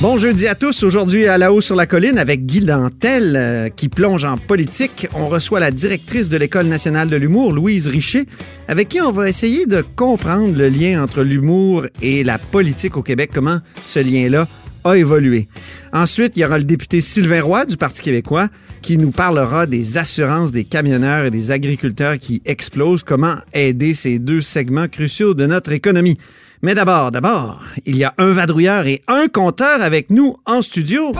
Bon jeudi à tous. Aujourd'hui, à la haut sur la colline, avec Guy Dantel, euh, qui plonge en politique, on reçoit la directrice de l'École nationale de l'humour, Louise Richer, avec qui on va essayer de comprendre le lien entre l'humour et la politique au Québec, comment ce lien-là a évolué. Ensuite, il y aura le député Sylvain Roy du Parti québécois qui nous parlera des assurances des camionneurs et des agriculteurs qui explosent, comment aider ces deux segments cruciaux de notre économie. Mais d'abord, d'abord, il y a un vadrouilleur et un compteur avec nous en studio.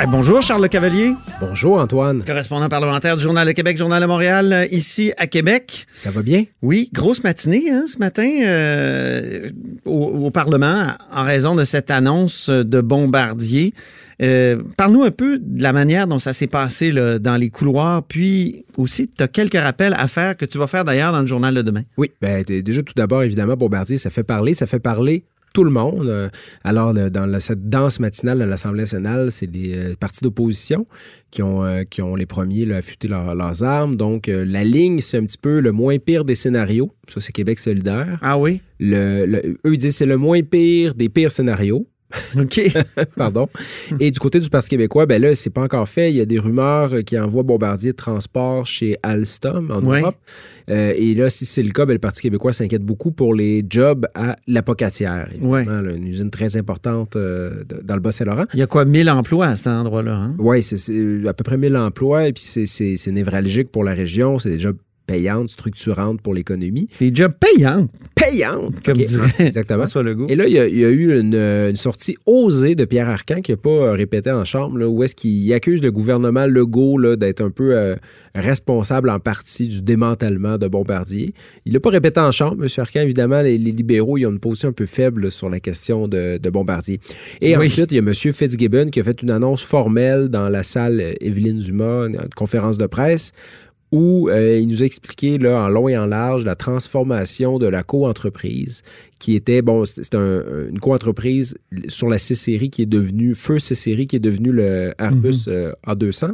Eh, bonjour, Charles Le Cavalier, Bonjour Antoine, correspondant parlementaire du Journal de Québec, Journal de Montréal, euh, ici à Québec. ça va bien? Oui, grosse matinée hein, ce matin euh, au, au Parlement en raison de cette annonce de Bombardier. Euh, Parle-nous un peu de la manière dont ça s'est passé là, dans les couloirs, puis aussi, tu as quelques rappels à faire que tu vas faire d'ailleurs dans le journal de demain. Oui, ben, déjà tout d'abord, évidemment, Bombardier, ça fait parler, ça fait parler tout le monde. Euh, Alors, dans la- cette danse matinale de l'Assemblée nationale, c'est les euh, partis d'opposition qui ont, euh, qui ont les premiers là, affûté leur- leurs armes. Donc, euh, la ligne, c'est un petit peu le moins pire des scénarios. Ça, c'est Québec solidaire. Ah oui? Le, le- eux, ils disent c'est le moins pire des pires scénarios. OK. Pardon. Et du côté du Parti québécois, ben là, c'est pas encore fait. Il y a des rumeurs qui envoient Bombardier de transport chez Alstom en Ouais. Europe. Euh, et là, si c'est le cas, ben, le Parti québécois s'inquiète beaucoup pour les jobs à. Ouais. Évidemment, là, une usine très importante euh, dans le Bas-Saint-Laurent. Il y a quoi, 1000 emplois à cet endroit-là? Hein? Oui, c'est à peu près 1000 emplois et puis c'est névralgique pour la région. C'est des jobs payantes, structurantes pour l'économie. Des jobs payants, Payantes! comme OK. dirait Exactement. François Legault. Et là, il y a, il y a eu une, une sortie osée de Pierre Arcan qui n'a pas euh, répété en chambre, là, où est-ce qu'il accuse le gouvernement Legault d'être un peu euh, responsable en partie du démantèlement de Bombardier. Il n'a pas répété en chambre, M. Arcan. Évidemment, les, les libéraux ils ont une position un peu faible sur la question de, de Bombardier. Et Oui. ensuite, il y a M. Fitzgibbon qui a fait une annonce formelle dans la salle euh, Evelyne Dumas, une conférence de presse, où euh, il nous a expliqué là, en long et en large la transformation de la co-entreprise qui était, bon, c'est c'est un- une co-entreprise sur la C-Série qui est devenue, Feu C-Série qui est devenue le Airbus euh, A200.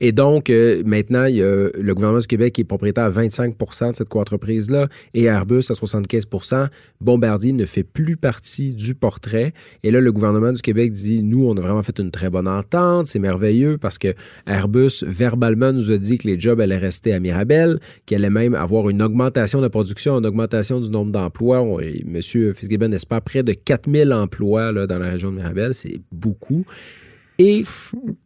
Et donc, euh, maintenant, le gouvernement du Québec est propriétaire à 25% de cette co-entreprise-là et Airbus à 75% Bombardier ne fait plus partie du portrait. Et là, le gouvernement du Québec dit, nous, on a vraiment fait une très bonne entente, c'est merveilleux parce que Airbus, verbalement, nous a dit que les jobs allaient rester à Mirabel, qu'il allait même avoir une augmentation de la production, une augmentation du nombre d'emplois. On- et M. Fitzgibbon espère près de 4000 emplois là, dans la région de Mirabel. C'est beaucoup. Et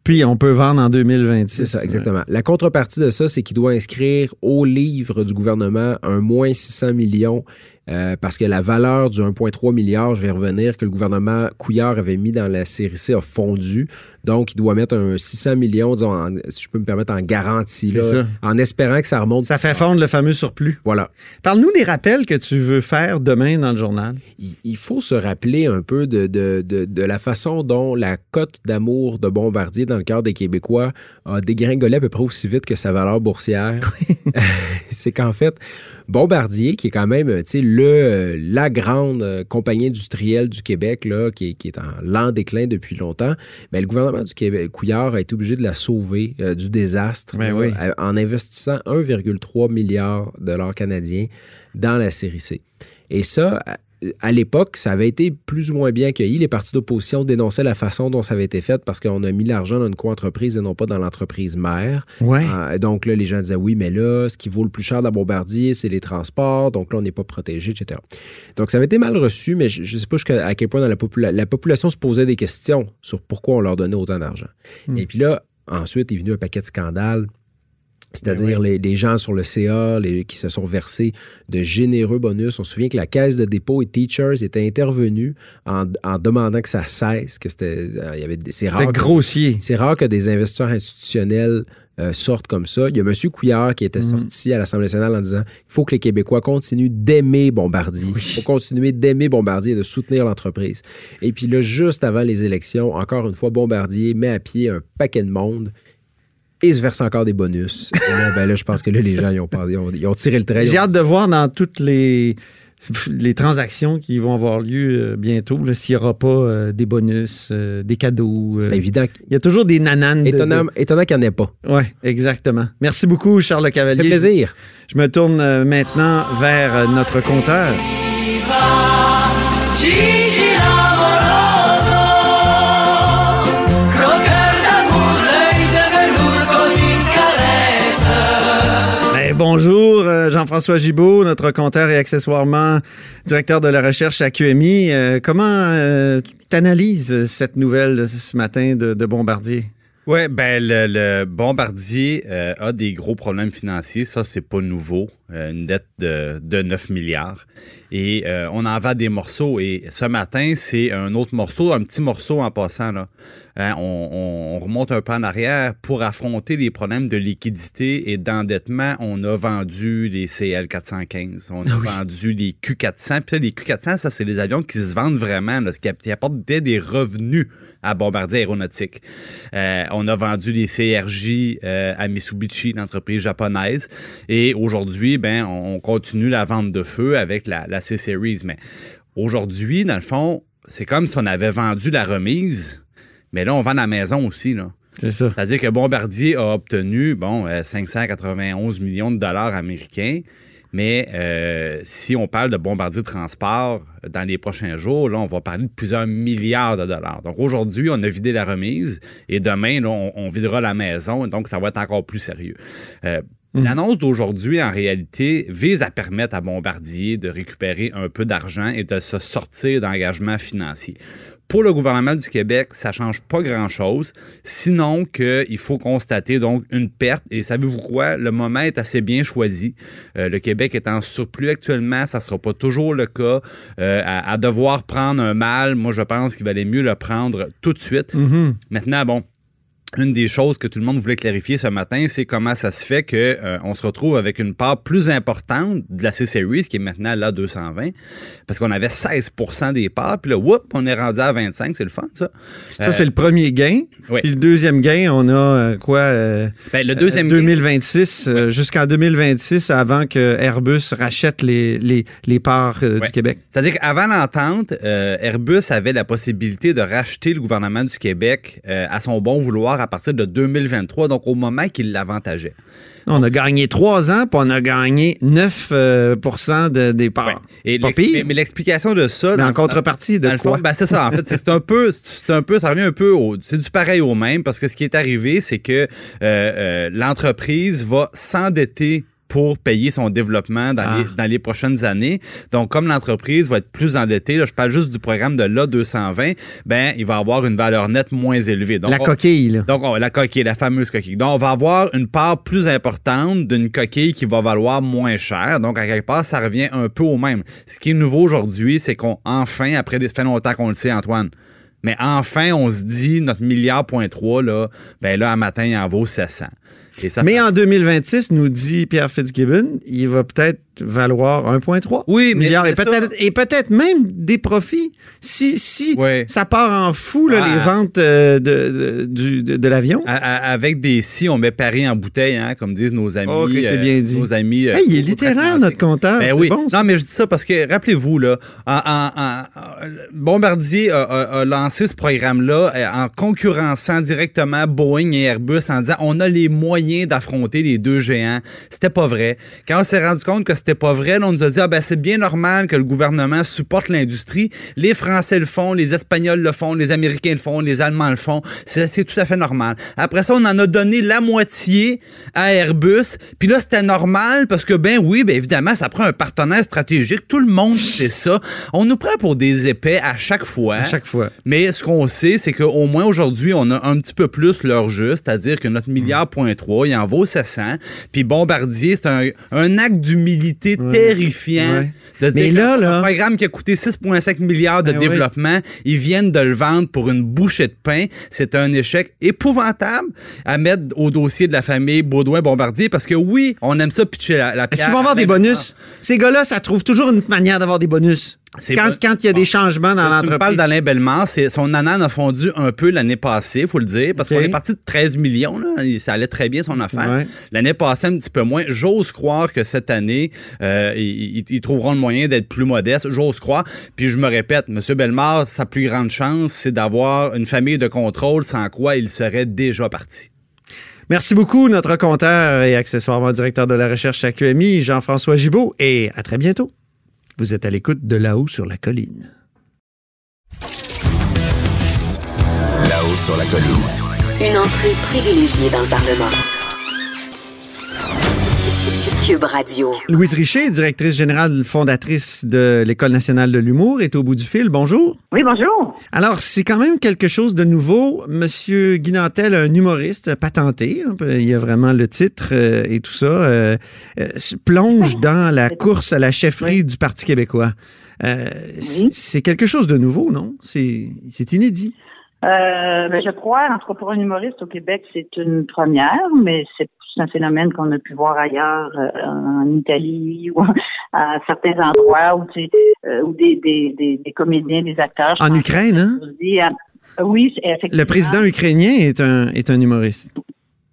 Puis on peut vendre en 2026. c'est ça, exactement. La contrepartie de ça, c'est qu'il doit inscrire au livre du gouvernement un moins 600 millions euh, parce que la valeur du 1,3 milliard, je vais revenir, que le gouvernement Couillard avait mis dans la série C a fondu. Donc, il doit mettre un 600 millions, disons, en- si je peux me permettre, en garantie, là, en espérant que ça remonte. Ça fait fondre le fameux surplus. Voilà. Parle-nous des rappels que tu veux faire demain dans le journal. il- il faut se rappeler un peu de, de, de, de la façon dont la cote d'amour de Bombardier dans le cœur des Québécois a dégringolé à peu près aussi vite que sa valeur boursière. C'est qu'en fait, Bombardier, qui est quand même tu sais, le, euh, la grande euh, compagnie industrielle du Québec, là, qui, est, qui est en lent déclin depuis longtemps, ben, le gouvernement du Québec, Couillard, a été obligé de la sauver euh, du désastre Ben là, oui. à- en investissant 1,3 milliard de dollars canadiens dans la série C. Et ça, à- l'époque, ça avait été plus ou moins bien accueilli. Les partis d'opposition dénonçaient la façon dont ça avait été fait parce qu'on a mis l'argent dans une co-entreprise et non pas dans l'entreprise mère. Ouais. Euh, donc là, les gens disaient oui, mais là, ce qui vaut le plus cher de la Bombardier, c'est les transports. Donc là, on n'est pas protégé, etc. Donc ça avait été mal reçu, mais je ne sais pas jusqu'à à quel point dans la, popula- la population se posait des questions sur pourquoi on leur donnait autant d'argent. Et puis là, ensuite est venu un paquet de scandales. C'est-à-dire les, les gens sur le CA les- qui se sont versés de généreux bonus. On se souvient que la caisse de dépôt et Teachers était intervenue en, en demandant que ça cesse, que c'était, euh, il y avait c'est rare. grossier. c'est rare que des investisseurs institutionnels euh, sortent comme ça. Il y a M. Couillard qui était Mhm. sorti à l'Assemblée nationale en disant il faut que les Québécois continuent d'aimer Bombardier. Il faut continuer d'aimer Bombardier et de soutenir l'entreprise. Et puis là, juste avant les élections, encore une fois, Bombardier met à pied un paquet de monde et ils se versent encore des bonus. Et là, ben là, je pense que là, les gens, ils ont, pas- ils ont, ils ont tiré le trait. J'ai hâte de voir dans toutes les, les transactions qui vont avoir lieu euh, bientôt, s'il n'y aura pas euh, des bonus, euh, des cadeaux. C'est euh, évident. Il y a toujours des nananes. de- Étonnant, étonnant qu'il n'y en ait pas. Ouais, exactement. Merci beaucoup, Charles Le Ça Cavalier. fait plaisir. Je me tourne maintenant vers notre compteur. Bonjour, euh, Jean-François Gibault, notre compteur et accessoirement directeur de la recherche à QMI. Euh, comment euh, cette nouvelle ce matin de, Bombardier? Oui, ben le, Bombardier euh, a des gros problèmes financiers. Ça, c'est pas nouveau. Une dette de, de 9 milliards. Et on en vend des morceaux. Et ce matin, c'est un autre morceau, un petit morceau en passant. Là. Hein, on, on- on remonte un peu en arrière. Pour affronter les problèmes de liquidité et d'endettement, on a vendu les CL 415. On a vendu les Q400. Puis les Q400, ça, c'est des avions qui se vendent vraiment, là, qui, qui apportent des, des revenus à Bombardier Aéronautique. Euh, on a vendu les CRJ euh, à Mitsubishi, l'entreprise japonaise. Et aujourd'hui, ben, on on continue la vente de feu avec la, la C-Series. Mais aujourd'hui, dans le fond, c'est comme si on avait vendu la remise, mais là, on vend la maison aussi. Là. C'est ça. C'est-à-dire que Bombardier a obtenu, bon, euh, 591 millions de dollars américains. Mais euh, si on parle de Bombardier Transport dans les prochains jours, là, on va parler de plusieurs milliards de dollars. Donc aujourd'hui, on a vidé la remise et demain, là, on, on videra la maison. Donc ça va être encore plus sérieux. Euh, L'annonce d'aujourd'hui, en réalité, vise à permettre à Bombardier de récupérer un peu d'argent et de se sortir d'engagements financiers. Pour le gouvernement du Québec, ça change pas grand-chose, sinon qu'il faut constater donc une perte. Et savez-vous quoi? Le moment est assez bien choisi. Euh, le Québec est en surplus actuellement, ça sera pas toujours le cas. Euh, à, à devoir prendre un mal, moi je pense qu'il valait mieux le prendre tout de suite. Maintenant, bon, une des choses que tout le monde voulait clarifier ce matin, c'est comment ça se fait que euh, on se retrouve avec une part plus importante de la C-Series, qui est maintenant là 220, parce qu'on avait 16% des parts, puis là, whoop, on est rendu à 25, c'est le fun, ça. Ça, c'est le premier gain. oui. Puis le deuxième gain, on a euh, quoi? euh, Ben, le deuxième euh, 2026, euh, jusqu'en 2026, avant que Airbus rachète les, les, les parts euh, Ouais. du Québec. C'est-à-dire qu'avant l'entente, euh, Airbus avait la possibilité de racheter le gouvernement du Québec euh, à son bon vouloir à partir de 2023, donc au moment qu'il l'avantageait. On a gagné trois ans, puis on a gagné 9 euh, de, des parts. Ouais. Et pas pire. mais, mais l'explication de ça... Mais en contrepartie de quoi? ben, c'est ça. En fait, c'est c'est un peu, c'est un peu, ça revient un peu au, c'est du pareil au même parce que ce qui est arrivé, c'est que euh, euh, l'entreprise va s'endetter pour payer son développement dans, Ah. les, dans les prochaines années. Donc, comme l'entreprise va être plus endettée, là, je parle juste du programme de l'A220, ben, il va avoir une valeur nette moins élevée. Donc, la coquille, là. donc, on- la coquille, la fameuse coquille. Donc, on va avoir une part plus importante d'une coquille qui va valoir moins cher. Donc, à quelque part, ça revient un peu au même. Ce qui est nouveau aujourd'hui, c'est qu'on, enfin, après des, fait longtemps qu'on le sait, Antoine, mais enfin, on se dit, notre milliard point 3, là, ben là, un matin, il en vaut 700. Et ça Mais fait- en 2026, nous dit Pierre Fitzgibbon, il va peut-être valoir 1,3 Oui, mais milliards et peut-être et peut-être même des profits si si ça part en fou là, Ah. les ventes euh, de, de, du- de- de l'avion. Avec des si, on met Paris en bouteille, hein, comme disent nos amis. Oh, bien dit. Nos amis. euh, Hey, il est littéraire notre compteur. Ben oui. bon, non, mais je dis ça parce que, rappelez-vous, là, en, en- en- en- Bombardier a, a- a lancé ce programme-là euh, en concurrençant directement Boeing et Airbus en disant on a les moyens d'affronter les deux géants. C'était pas vrai. Quand on s'est rendu compte que c'était pas vrai, là, on nous a dit ah, ben, c'est bien normal que le gouvernement supporte l'industrie. Les Français le font, les Espagnols le font, les Américains le font, les Allemands le font. C'est tout à fait normal. Après ça, on en a donné la moitié à Airbus. Puis là, c'était normal parce que, ben oui, ben évidemment, ça prend un partenaire stratégique. Tout le monde sait ça. On nous prend pour des épais à chaque fois. À chaque fois. Mais ce qu'on sait, c'est qu'au moins aujourd'hui, on a un petit peu plus leur juste, c'est-à-dire que notre milliard point 3, il en vaut 700. Puis Bombardier, c'est un, un acte d'humilité terrifiant. Ouais. De Mais dire là, qu'un là- programme qui a coûté 6,5 milliards de Ben oui. développement, ils viennent de le vendre pour une bouchée de pain. C'est un échec épouvantable à mettre au dossier de la famille Baudouin-Bombardier parce que oui, on aime ça pitcher la, la Est-ce qu'ils vont avoir des bonus? Ces gars-là, ça trouve toujours une manière d'avoir des bonus. Quand, pas- quand il y a des changements dans Tu me parles l'entreprise. d'Alain Bellemare, son ananas a fondu un peu l'année passée, il faut le dire, parce qu'on est parti de 13 millions, là, ça allait très bien son affaire. Ouais. L'année passée, un petit peu moins. J'ose croire que cette année, euh, ils trouveront le moyen d'être plus modestes, j'ose croire. Puis je me répète, M. Bellemare, sa plus grande chance, c'est d'avoir une famille de contrôle sans quoi il serait déjà parti. Merci beaucoup, notre compteur et accessoirement directeur de la recherche à QMI, Jean-François Gibault, et à très bientôt. Vous êtes à l'écoute de là-haut sur la colline. Là-haut sur la colline. Une entrée privilégiée dans le Parlement. Cube Radio. Louise Richer, directrice générale fondatrice de l'École nationale de l'humour, est au bout du fil. Bonjour. Oui, bonjour. Alors, c'est quand même quelque chose de nouveau. Monsieur Guy Nantel, un humoriste patenté, hein, il y a vraiment le titre euh, et tout ça, euh, euh, se plonge dans la course à la chefferie du Parti québécois. Euh, Oui. C'est quelque chose de nouveau, non? C'est c'est inédit. Euh, ben, je crois, en tout cas pour un humoriste au Québec, c'est une première, mais c'est c'est un phénomène qu'on a pu voir ailleurs, euh, en Italie ou à certains endroits où, tu euh, où des, des, des, des comédiens, des acteurs. En Ukraine, hein? Oui, effectivement. Le président ukrainien est un, est un humoriste.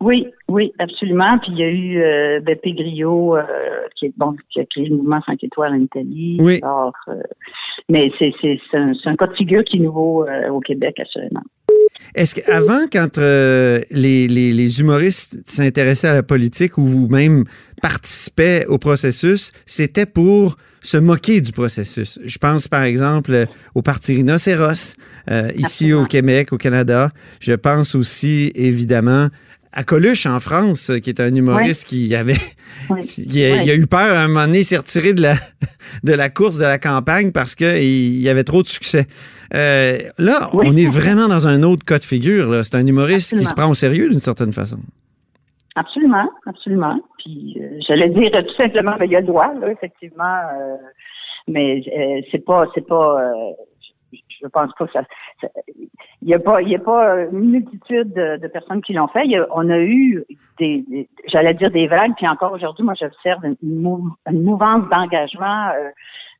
Oui, oui, absolument. Puis il y a eu euh, Beppe Grillo, euh, qui est bon, qui a créé le mouvement 5 étoiles en Italie. Oui. Alors, euh, mais c'est c'est c'est un, c'est un cas de figure qui est nouveau au Québec assurément. Est-ce qu'avant, quand euh, les, les- les humoristes s'intéressaient à la politique ou même participaient au processus, c'était pour se moquer du processus? Je pense par exemple euh, au Parti Rhinocéros, euh, ici au Québec, au Canada. Je pense aussi évidemment à Coluche en France, euh, qui est un humoriste qui avait qui a, Ouais. il a eu peur à un moment donné, s'est retiré de la, de la course, de la campagne parce qu'il y avait trop de succès. Euh, là, on est vraiment dans un autre cas de figure. là. C'est un humoriste qui se prend au sérieux d'une certaine façon. Absolument, absolument. Puis euh, j'allais dire tout simplement, ben, il y a le droit, là, effectivement, euh, mais euh, c'est pas, c'est pas. Je, pense pas que ça. Il y a pas, il a pas une multitude de, de personnes qui l'ont fait. Il y a- on a eu des, des- j'allais dire des vagues, puis encore aujourd'hui, moi j'observe une, mou- une mouvance d'engagement euh,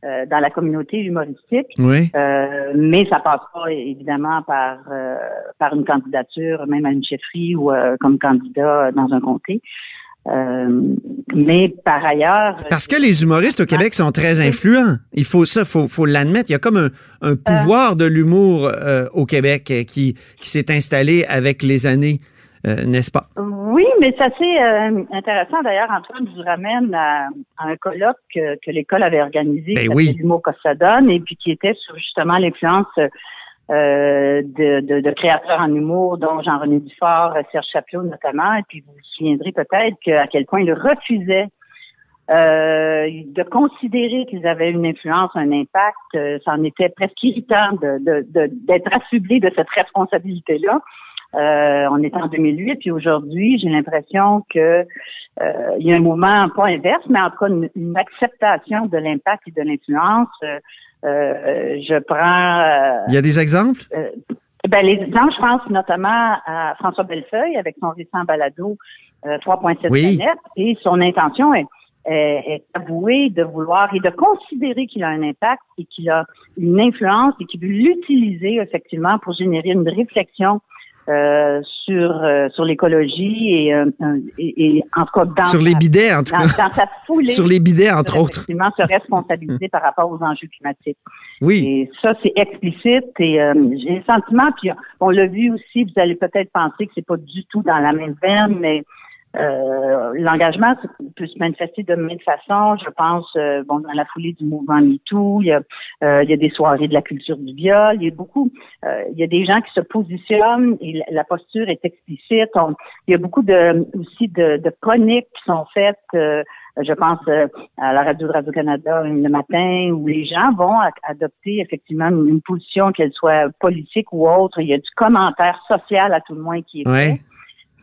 euh, dans la communauté humoristique. Oui. Euh, mais ça passe pas évidemment par euh, par une candidature, même à une chefferie ou euh, comme candidat dans un comté. Euh, mais par ailleurs, Parce que les humoristes au Québec sont très influents. Il faut ça, faut, faut l'admettre. Il y a comme un, un pouvoir de l'humour euh, au Québec euh, qui, qui s'est installé avec les années, euh, n'est-ce pas? oui, mais c'est assez euh, intéressant. D'ailleurs, Antoine nous ramène à, à un colloque que, que l'école avait organisé, Ben oui. l'humour que ça donne, et puis qui était sur justement l'influence euh, de, de, de créateurs en humour, dont Jean-René Dufort, Serge Chaplot notamment. Et puis vous vous souviendrez peut-être que, à quel point ils refusaient euh, de considérer qu'ils avaient une influence, un impact. Euh, c'en était presque irritant de, de, de- d'être de cette responsabilité-là. Euh, on est en 2008, puis aujourd'hui, j'ai l'impression que euh, il y a un mouvement pas inverse, mais en tout cas une, une acceptation de l'impact et de l'influence. Euh, euh, je prends euh, Il y a des exemples? ben, les exemples, je pense notamment à François Bellefeuille avec son récent balado euh, 3.7 Oui. planètes et son intention est, est, est avouée de vouloir et de considérer qu'il a un impact et qu'il a une influence et qu'il veut l'utiliser effectivement pour générer une réflexion euh, sur euh, sur l'écologie et, euh, et, et en tout cas dans Sur les bidets, en tout dans, cas. dans sa foulée Sur les bidets, entre autres. effectivement se responsabiliser par rapport aux enjeux climatiques. Oui. Et ça, c'est explicite et euh, j'ai le sentiment, puis on l'a vu aussi, vous allez peut-être penser que c'est pas du tout dans la même veine, mais euh, l'engagement peut se manifester de mille façons. Je pense, euh, bon, dans la foulée du mouvement MeToo, il y a, euh, il y a des soirées de la culture du viol, il y a beaucoup, euh, il y a des gens qui se positionnent et la, posture est explicite. On- il y a beaucoup de aussi de, de chroniques qui sont faites. euh, je pense euh, à la radio de Radio-Canada le matin où les gens vont adopter effectivement une, une position, qu'elle soit politique ou autre. Il y a du commentaire social à tout le moins qui est Ouais.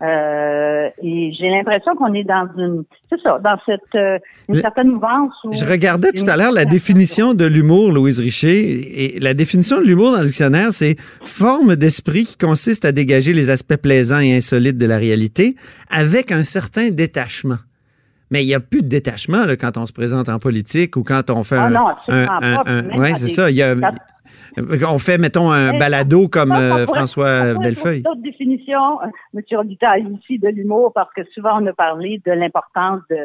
Euh, et j'ai l'impression qu'on est dans une, c'est ça, dans cette euh, une Je- certaine mouvance où Je regardais tout à l'heure la définition de l'humour, Louise Richer, et la définition de l'humour dans le dictionnaire, c'est forme d'esprit qui consiste à dégager les aspects plaisants et insolites de la réalité avec un certain détachement. Mais il n'y a plus de détachement là, quand on se présente en politique ou quand on fait Ah un. non, absolument un- pas. un- Puis même ouais, c'est ça. Il y a, dans- on fait, mettons, un balado comme euh, François pourrait Bellefeuille. D'autres définitions, euh, M. Robitaille, ici, de l'humour, parce que souvent on a parlé de l'importance de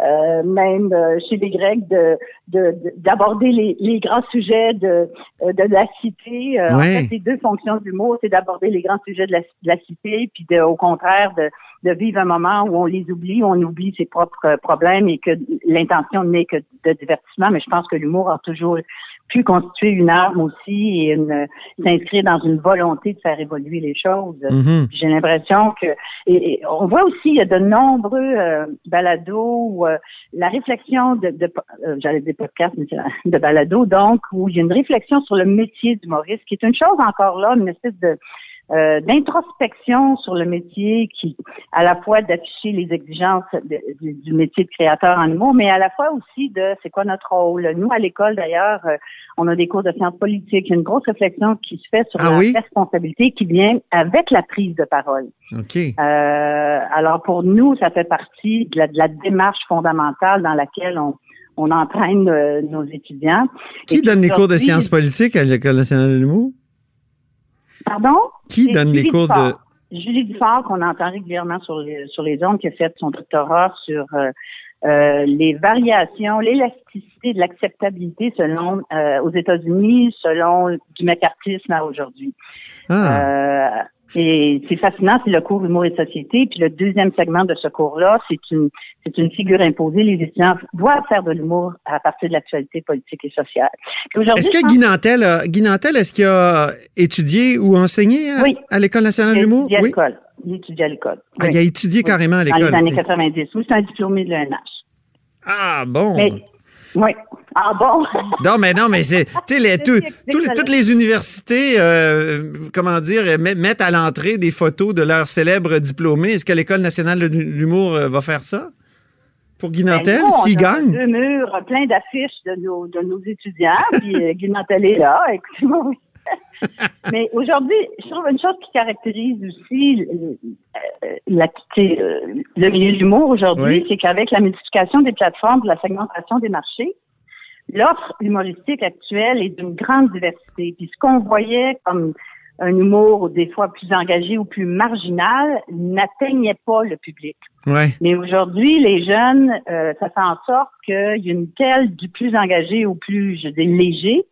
euh, même euh, chez les Grecs de de- de- d'aborder les, les grands sujets de euh, de la cité. Euh, En Ouais. fait, les deux fonctions de l'humour, c'est d'aborder les grands sujets de la, de la cité, puis de, au contraire de, de vivre un moment où on les oublie, où on oublie ses propres euh, problèmes et que l'intention n'est que de divertissement. Mais je pense que l'humour a toujours pu constituer une arme aussi et une, s'inscrire dans une volonté de faire évoluer les choses. Mhm. J'ai l'impression que et, et on voit aussi il y a de nombreux euh, balados où euh, la réflexion de, de euh, j'allais dire podcast mais de balado donc où il y a une réflexion sur le métier d'humoriste qui est une chose encore là une espèce de euh, d'introspection sur le métier qui à la fois d'afficher les exigences de- du, du métier de créateur en humour mais à la fois aussi de c'est quoi notre rôle nous à l'école d'ailleurs euh, on a des cours de sciences politiques il y a une grosse réflexion qui se fait sur Ah la oui? responsabilité qui vient avec la prise de parole OK. euh, alors pour nous, ça fait partie de la, de la démarche fondamentale dans laquelle on, on entraîne euh, nos étudiants. Qui Et donne les cours de sciences politiques à l'École nationale de l'humour? Pardon? Qui donne les cours de. Julie Dufort, qu'on entend régulièrement sur les, sur les ondes, qui a fait son doctorat sur euh, euh, les variations, l'élasticité de l'acceptabilité selon euh, aux États-Unis, selon du mécartisme à aujourd'hui. Ah, Euh, et c'est fascinant, c'est le cours Humour et Société. Puis le deuxième segment de ce cours-là, c'est une c'est une figure imposée. Les étudiants doivent faire de l'humour à partir de l'actualité politique et sociale. Est-ce que pense Guy Nantel, a- Guy Nantel, est-ce qu'il a étudié ou enseigné à, Oui. à l'École nationale de l'humour? Oui. l'école. Il étudie à l'école. Ah, Oui. il a étudié Oui. carrément à Dans les l'école. années ok. 90. Oui, c'est un diplômé de l'ENH. Ah, bon. Mais, oui. Ah bon? Non, mais non, mais c'est. Tu sais, les- tout- ça toutes les universités, euh, comment dire, met- mettent à l'entrée des photos de leurs célèbres diplômés. Est-ce que l'École nationale de l'humour euh, va faire ça? Pour Guy Nantel, Ben, nous, s'il on a gagne? deux murs plein d'affiches de nos, de nos étudiants, puis euh, Guy Nantel est là, écoutez-moi, oui. Mais aujourd'hui, je trouve une chose qui caractérise aussi euh, la, euh, le milieu de l'humour aujourd'hui, Oui. c'est qu'avec la multiplication des plateformes, de la segmentation des marchés, l'offre humoristique actuelle est d'une grande diversité. Puis ce qu'on voyait comme un humour des fois plus engagé ou plus marginal n'atteignait pas le public. Ouais. Mais aujourd'hui, les jeunes, euh, ça fait en sorte qu'il y a une telle du plus engagé au plus, je dis, léger.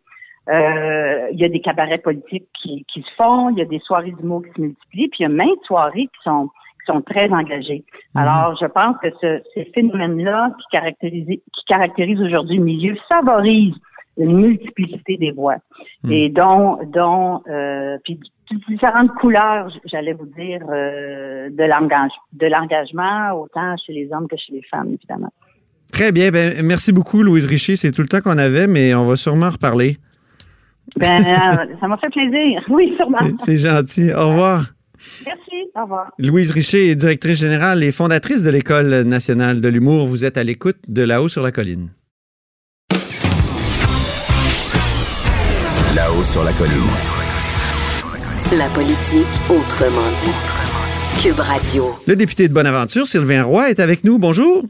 Euh, il y a des cabarets politiques qui, qui se font, il y a des soirées d'humour qui se multiplient, puis il y a maintes soirées qui sont qui sont très engagées. Alors, je pense que ce, ces phénomènes-là qui caractérisent qui caractérisent aujourd'hui le milieu favorisent une multiplicité des voix et dont dont euh, puis différentes couleurs, j'allais vous dire, euh, de l'engagement autant chez les hommes que chez les femmes, évidemment. Très bien. Ben, merci beaucoup, Louise Richer. C'est tout le temps qu'on avait, mais on va sûrement reparler. Ben, euh, ça m'a fait plaisir. Oui, sûrement. C'est gentil. Au revoir. Merci. Au revoir. Louise Richer est directrice générale et fondatrice de l'École nationale de l'humour. Vous êtes à l'écoute de là-haut sur la colline. Là-haut sur la colline. La politique autrement dit. Cube Radio. Le député de Bonaventure, Sylvain Roy, est avec nous. Bonjour.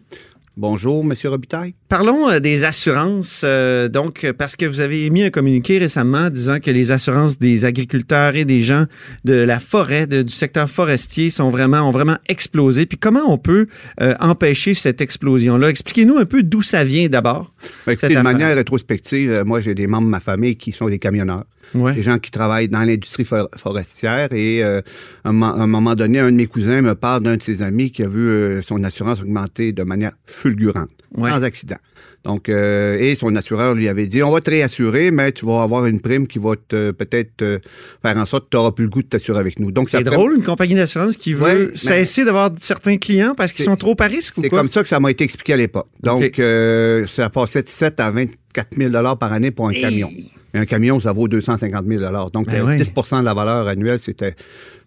Bonjour, Monsieur Robitaille. Parlons euh, des assurances, euh, donc parce que vous avez émis un communiqué récemment disant que les assurances des agriculteurs et des gens de la forêt, de- du secteur forestier, sont vraiment ont vraiment explosé. Puis comment on peut euh, empêcher cette explosion-là? Expliquez-nous un peu d'où ça vient d'abord. Ben, de manière rétrospective, moi, j'ai des membres de ma famille qui sont des camionneurs. Ouais. Des gens qui travaillent dans l'industrie for- forestière. Et euh, à, un, à un moment donné, un de mes cousins me parle d'un de ses amis qui a vu euh, son assurance augmenter de manière fulgurante, Ouais. sans accident. Donc, euh, et son assureur lui avait dit, on va te réassurer, mais tu vas avoir une prime qui va te peut-être euh, faire en sorte que tu n'auras plus le goût de t'assurer avec nous. Donc, C'est drôle, une compagnie d'assurance qui veut Ouais, cesser d'avoir certains clients parce qu'ils sont trop à risque ou C'est comme ça que ça m'a été expliqué à l'époque. Donc, euh, ça passait de 7 à 24 000 par année pour un camion. Et un camion, ça vaut 250 000 Donc, Ben euh, oui. 10% de la valeur annuelle, c'était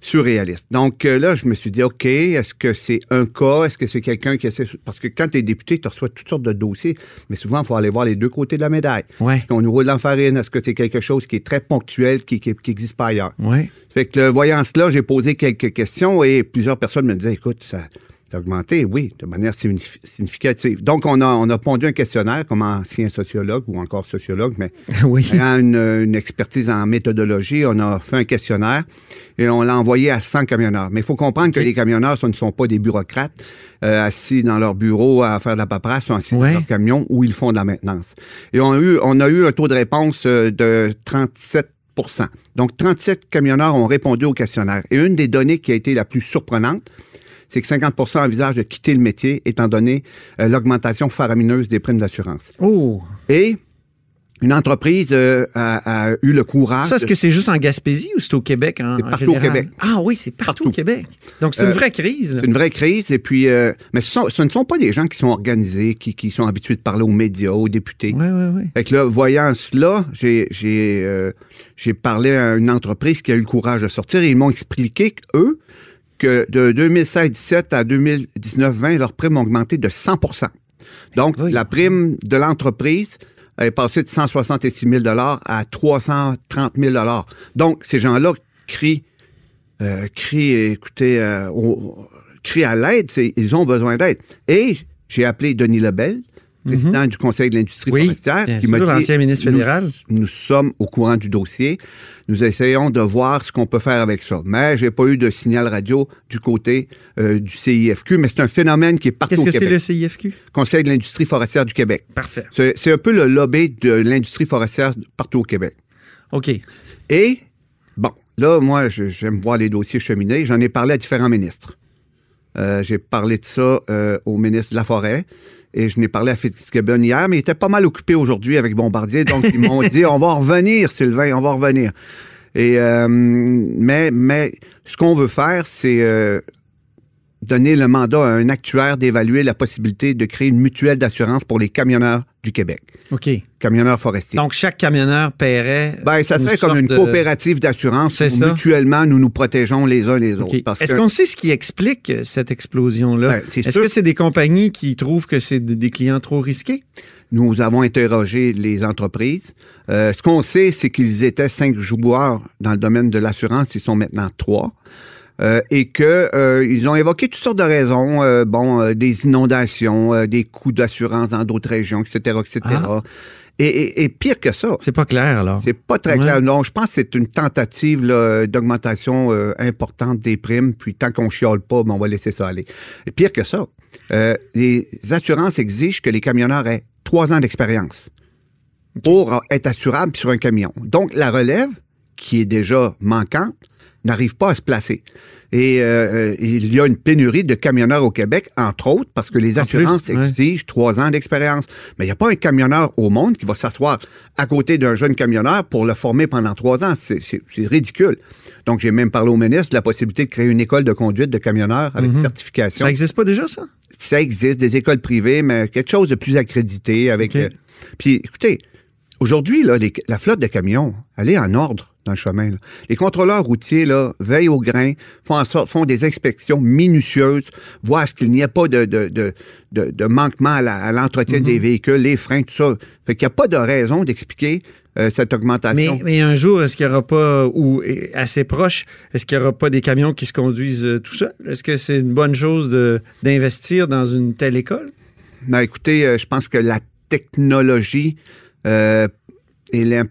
surréaliste. Donc, euh, là, je me suis dit, OK, est-ce que c'est un cas? Est-ce que c'est quelqu'un qui essaie... Parce que quand tu es député, tu reçois toutes sortes de dossiers, mais souvent, il faut aller voir les deux côtés de la médaille. Ouais. On nous roule la farine. Est-ce que c'est quelque chose qui est très ponctuel, qui n'existe pas ailleurs? Ouais. Fait que, le voyant cela, j'ai posé quelques questions et plusieurs personnes me disaient, écoute, ça, Augmenté, oui, de manière signif- significative. Donc, on a, on a pondu un questionnaire comme ancien sociologue ou encore sociologue, mais oui. ayant une, une expertise en méthodologie, on a fait un questionnaire et on l'a envoyé à 100 camionneurs. Mais il faut comprendre que les camionneurs, ce ne sont pas des bureaucrates euh, assis dans leur bureau à faire de la paperasse, sont assis Ouais. dans leur camion où ils font de la maintenance. Et on a eu, on a eu un taux de réponse euh, de 37% Donc, 37 camionneurs ont répondu au questionnaire. Et une des données qui a été la plus surprenante, c'est que 50% envisagent de quitter le métier étant donné euh, l'augmentation faramineuse des primes d'assurance. Oh. Et une entreprise euh, a, a eu le courage. Ça, est-ce que c'est juste en Gaspésie ou c'est au Québec? En, C'est en partout au? Québec. Ah oui, c'est partout, Partout. au Québec. Donc, c'est une Euh, vraie crise. là. C'est une vraie crise. Et puis, euh, mais ce, sont- ce ne sont pas des gens qui sont organisés, qui, qui sont habitués de parler aux médias, aux députés. Oui, oui, oui. Fait que là, voyant cela, j'ai j'ai j'ai parlé à une entreprise qui a eu le courage de sortir et ils m'ont expliqué qu'eux, que de 2016-17 à 2019-20, leurs primes ont augmenté de 100% Donc, Oui. la prime de l'entreprise est passée de 166 000 à 330 000 Donc, ces gens-là crient, euh, crient, écoutez, euh, crient à l'aide, ils ont besoin d'aide. Et j'ai appelé Denis Lebel, président du Conseil de l'industrie. Oui, forestière, bien qui sûr, m'a dit l'ancien ministre fédéral. Nous, sommes au courant du dossier. Nous essayons de voir ce qu'on peut faire avec ça. Mais j'ai pas eu de signal radio du côté euh, du CIFQ, mais c'est un phénomène qui est partout Qu'est-ce que c'est le CIFQ? Conseil de l'industrie forestière du Québec. Parfait. C'est un peu le lobby de l'industrie forestière partout au Québec. OK. Et, bon, là, moi, j'aime voir les dossiers cheminer. J'en ai parlé à différents ministres. Euh, J'ai parlé de ça euh, au ministre de la Forêt. Et je n'ai parlé à Fitzgibbon hier, mais il était pas mal occupé aujourd'hui avec Bombardier. Donc, ils m'ont dit, on va en revenir, Sylvain, on va en revenir. Et, euh, mais, mais ce qu'on veut faire, c'est euh, donner le mandat à un actuaire d'évaluer la possibilité de créer une mutuelle d'assurance pour les camionneurs du Québec, OK. camionneurs forestiers. Donc, chaque camionneur paierait. Ben, ça serait comme une coopérative d'assurance où ça. mutuellement nous nous protégeons les uns les autres. Est-ce qu'on sait ce qui explique euh, cette explosion-là? Ben, Est-ce que c'est des compagnies qui trouvent que c'est de- des clients trop risqués? nous avons interrogé les entreprises. Euh, ce qu'on sait, c'est qu'ils étaient cinq joueurs dans le domaine de l'assurance. Ils sont maintenant trois. Euh, et que euh, ils ont évoqué toutes sortes de raisons, euh, bon, euh, des inondations, euh, des coûts d'assurance dans d'autres régions, etc., etc. Ah. Et, et- et pire que ça, C'est pas clair, alors. C'est pas très Ouais. clair. Non, je pense que c'est une tentative là, d'augmentation euh, importante des primes. Puis tant qu'on chiale pas, ben, on va laisser ça aller. Et pire que ça, euh, les assurances exigent que les camionneurs aient trois ans d'expérience pour être assurables sur un camion. Donc la relève, qui est déjà manquante, n'arrive pas à se placer. Et euh, euh, il y a une pénurie de camionneurs au Québec, entre autres, parce que les plus, assurances exigent trois ans d'expérience. Mais il n'y a pas un camionneur au monde qui va s'asseoir à côté d'un jeune camionneur pour le former pendant trois ans. C'est- ridicule. Donc, j'ai même parlé au ministre de la possibilité de créer une école de conduite de camionneurs avec certification. Ça existe pas déjà, ça? Ça existe, des écoles privées, mais quelque chose de plus accrédité avec. Euh, puis, écoutez, aujourd'hui, la flotte de camions, elle est en ordre dans le chemin. là. Les contrôleurs routiers là, veillent au grain, font, en sorte, font des inspections minutieuses, voient ce qu'il n'y ait pas de, de, de, de- de manquement à l'entretien Mhm. des véhicules, les freins, tout ça. Fait qu'il n'y a pas de raison d'expliquer euh, cette augmentation. mais un jour, est-ce qu'il n'y aura pas, ou assez proche, est-ce qu'il n'y aura pas des camions qui se conduisent euh, tout seuls? Est-ce que c'est une bonne chose d'investir dans une telle école? Ben, écoutez, euh, je pense que la technologie euh, et la-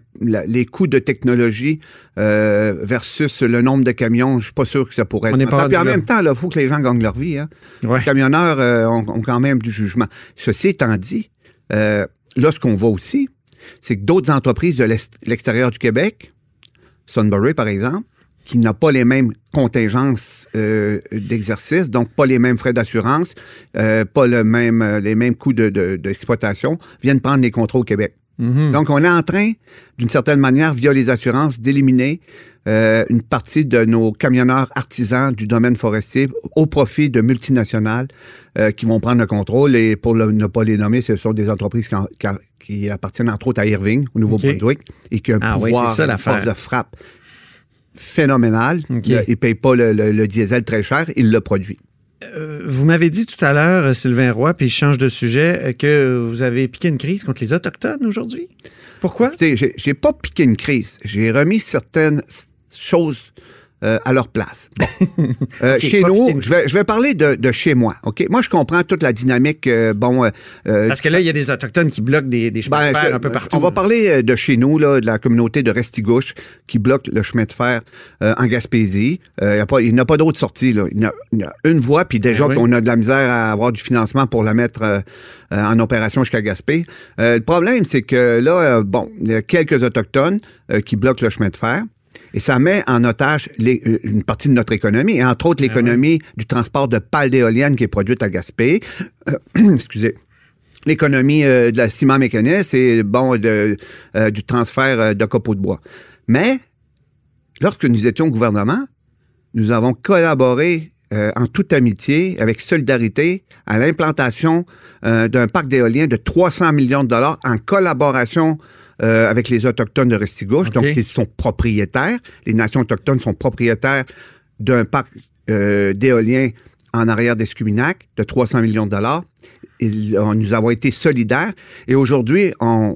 les coûts de technologie euh, versus le nombre de camions, je suis pas sûr que ça pourrait On être. n'est pas. Puis en même temps, il faut que les gens gagnent leur vie. Hein. Ouais. Les camionneurs euh, ont, ont quand même du jugement. Ceci étant dit, euh, là, ce qu'on voit aussi, c'est que d'autres entreprises de l'extérieur du Québec, Sunbury par exemple, qui n'a pas les mêmes contingences euh, d'exercice, donc pas les mêmes frais d'assurance, euh, pas le même, les mêmes coûts de- de- d'exploitation, viennent prendre les contrats au Québec. Mhm. Donc, on est en train, d'une certaine manière, via les assurances, d'éliminer euh, une partie de nos camionneurs artisans du domaine forestier au profit de multinationales euh, qui vont prendre le contrôle. Et pour le- ne pas les nommer, ce sont des entreprises qui, en- qui en- qui appartiennent entre autres à Irving, au Nouveau-Brunswick, et qui ont un Ah pouvoir, ça, une force de frappe phénoménale. Ils ne payent pas le, le- le diesel très cher, ils le produisent. Euh, vous m'avez dit tout à l'heure, Sylvain Roy, puis je change de sujet, euh, que vous avez piqué une crise contre les Autochtones aujourd'hui. Pourquoi? J'ai- pas piqué une crise. J'ai remis certaines choses euh, à leur place. Bon. Euh, chez nous, je vais, je vais parler de, de chez moi. Ok, moi je comprends toute la dynamique. euh, bon, euh, euh, Parce que là, il y a des Autochtones qui bloquent des, des chemins ben, de fer je- un peu partout. On va parler euh, de chez nous, là, de la communauté de Restigouche qui bloque le chemin de fer euh, en Gaspésie. Euh, il y a pas- il n'y a pas d'autre sortie. Là. Il, y a, il y a une voie, puis déjà Ben oui. qu'on a de la misère à avoir du financement pour la mettre en opération jusqu'à Gaspé. Euh, le problème, c'est que là, bon, il y a quelques Autochtones euh, qui bloquent le chemin de fer. Et ça met en otage les- euh, une partie de notre économie, et entre autres l'économie du transport de pales d'éoliennes qui est produite à Gaspé. Euh, excusez l'économie euh, de la ciment mécanique et bon de, euh, du transfert euh, de copeaux de bois. Mais lorsque nous étions au gouvernement, nous avons collaboré en toute amitié, avec solidarité, à l'implantation d'un parc d'éolien de 300 millions de dollars en collaboration euh, avec les Autochtones de Restigouche. Donc, ils sont propriétaires. Les nations autochtones sont propriétaires d'un parc euh, d'éolien en arrière d'Escuminac de 300 millions de dollars. Ils- on- nous avons été solidaires et aujourd'hui, on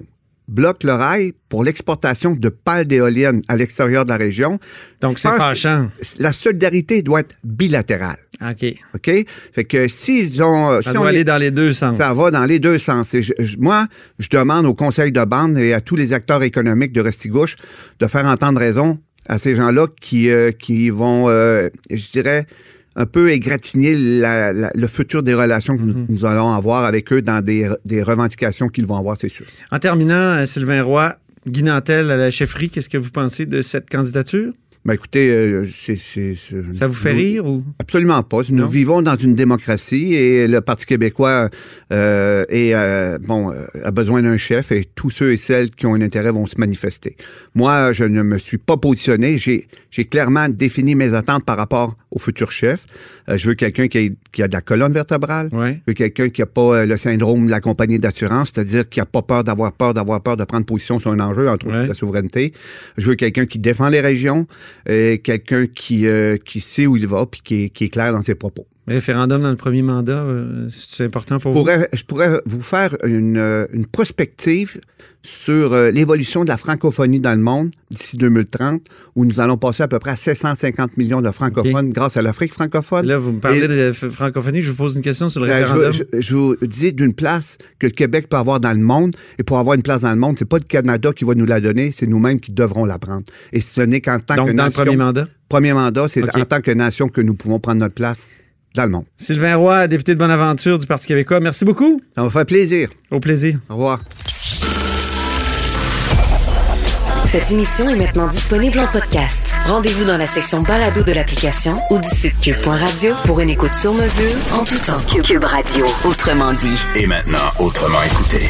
bloque le rail pour l'exportation de pales d'éoliennes à l'extérieur de la région. Donc, c'est fâchant. La solidarité doit être bilatérale. OK. OK? Fait que s'ils ont. Ça si doit on aller est- dans les deux sens. ça va dans les deux sens. Et je- je- moi, je demande au conseil de bande et à tous les acteurs économiques de Restigouche de faire entendre raison à ces gens-là qui, euh, qui vont, euh, je dirais, un peu égratigner la- la- le futur des relations que nous, nous allons avoir avec eux dans des, des revendications qu'ils vont avoir, c'est sûr. En terminant, euh, Sylvain Roy, Guy Nantel à la chefferie, qu'est-ce que vous pensez de cette candidature? Ben écoutez, euh, c'est... c'est- c'est- Ça vous fait nous- rire ou? Absolument pas. Nous Non? vivons dans une démocratie et le Parti québécois euh, est, euh, bon, euh, a besoin d'un chef et tous ceux et celles qui ont un intérêt vont se manifester. Moi, je ne me suis pas positionné. J'ai, clairement défini mes attentes par rapport au futur chef. Euh, je veux quelqu'un qui, qui a de la colonne vertébrale. Ouais. Je veux quelqu'un qui n'a pas euh, le syndrome de la compagnie d'assurance, c'est-à-dire qui n'a pas peur d'avoir peur, d'avoir peur de prendre position sur un enjeu, entre autres Ouais. la souveraineté. Je veux quelqu'un qui défend les régions, et quelqu'un qui, euh, qui sait où il va, puis qui qui est clair dans ses propos. Référendum dans le premier mandat, euh, c'est important pour Je vous? pourrais, je pourrais vous faire une, euh, une prospective sur euh, l'évolution de la francophonie dans le monde d'ici 2030, où nous allons passer à peu près à 750 millions de francophones grâce à l'Afrique francophone. Là, vous me parlez Et- de francophonie, je vous pose une question sur le Ben, référendum. je, je- je vous dis d'une place que le Québec peut avoir dans le monde. Et pour avoir une place dans le monde, c'est pas le Canada qui va nous la donner, c'est nous-mêmes qui devrons la prendre. Et ce n'est qu'en tant Donc, que dans le premier mandat? premier mandat, c'est en tant que nation que nous pouvons prendre notre place dans le monde. Sylvain Roy, député de Bonaventure du Parti québécois, merci beaucoup. Ça va faire plaisir. Au plaisir. Au revoir. Cette émission est maintenant disponible en podcast. Rendez-vous dans la section balado de l'application ou du site cube.radio pour une écoute sur mesure en tout temps. Cube Radio, autrement dit. Et maintenant, autrement écouté.